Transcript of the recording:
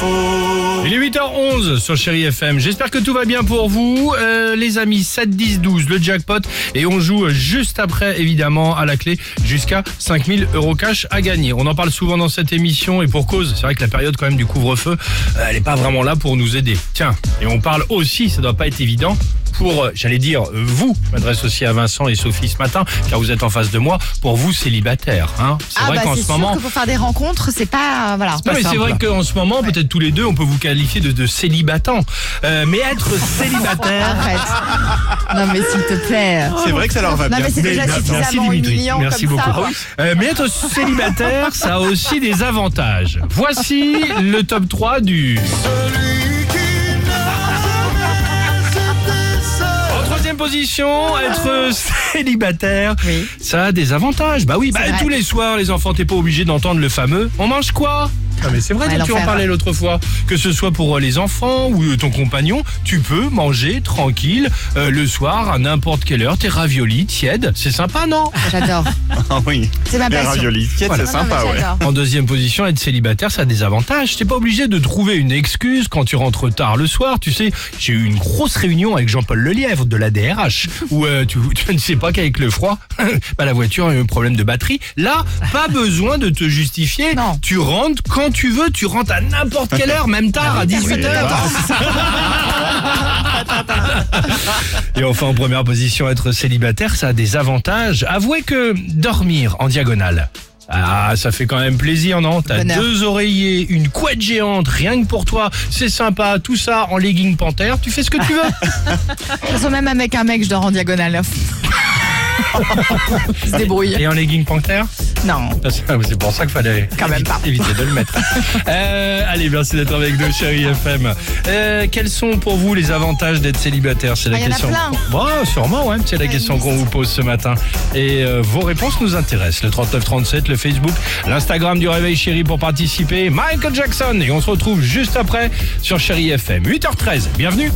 Il est 8h11 sur Chéri FM. J'espère que tout va bien pour vous. Euh, les amis, 7, 10, 12, le jackpot. Et on joue juste après, évidemment, à la clé, jusqu'à 5000 euros cash à gagner. On en parle souvent dans cette émission et pour cause. C'est vrai que la période quand même du couvre-feu, euh, elle n'est pas vraiment là pour nous aider. Tiens, et on parle aussi, ça doit pas être évident, pour, euh, j'allais dire, euh, vous, je m'adresse aussi à Vincent et Sophie ce matin, car vous êtes en face de moi, pour vous célibataires. Hein. C'est Ah vrai bah qu'en c'est ce sûr moment... que pour faire des rencontres, c'est pas voilà. Non, mais c'est vrai qu'en ce moment, peut-être tous les deux, on peut vous qualifier de, de célibatants. Euh, mais être célibataire... Non mais s'il te plaît. C'est vrai que ça leur va Non bien. mais c'est déjà Merci suffisamment Dimitri, humiliant merci comme beaucoup. ça. Euh, mais être célibataire, ça a aussi des avantages. Voici le top 3 du... troisième position, être célibataire, Oui. ça a des avantages. Bah oui, bah, tous les soirs, les enfants, t'es pas obligé d'entendre le fameux « on mange quoi ?» Non mais c'est vrai, Ouais, tu en parlais l'autre fois. Que ce soit pour euh, les enfants ou euh, ton compagnon, tu peux manger tranquille euh, le soir à n'importe quelle heure. Tes raviolis tièdes, c'est sympa, non J'adore. Ah oui. C'est ma Les passion. raviolis tièdes, Voilà. c'est non, sympa, ouais. En deuxième position, être célibataire, ça a des avantages. T'es pas obligé de trouver une excuse quand tu rentres tard le soir. Tu sais, j'ai eu une grosse réunion avec Jean-Paul Lelièvre de la DRH où euh, tu, tu ne sais pas qu'avec le froid, bah, la voiture a eu un problème de batterie. Là, pas besoin de te justifier. Non. Tu rentres quand tu veux. Tu rentres à n'importe quelle heure, même tard, à 18h. Et enfin, en première position, être célibataire, ça a des avantages. Avouez que dormir en diagonale. Ah, ça fait quand même plaisir, non? T'as deux oreillers, une couette géante, rien que pour toi. C'est sympa, tout ça en legging panthère. Tu fais ce que tu veux. De toute façon, même avec un mec, je dors en diagonale. Se débrouille. Et en legging panthère? Non. C'est pour ça qu'il fallait Quand même pas. éviter de le mettre. Euh, allez, merci d'être avec nous, chérie FM. Euh, quels sont pour vous les avantages d'être célibataire? C'est la Ah, y en a question. plein. Bon, sûrement, ouais. C'est la Ouais, question qu'on vous pose ce matin. Et euh, vos réponses nous intéressent. Le 3937, le Facebook, l'Instagram du Réveil Chéri pour participer. Michael Jackson. Et on se retrouve juste après sur Chérie FM. 8h13. Bienvenue.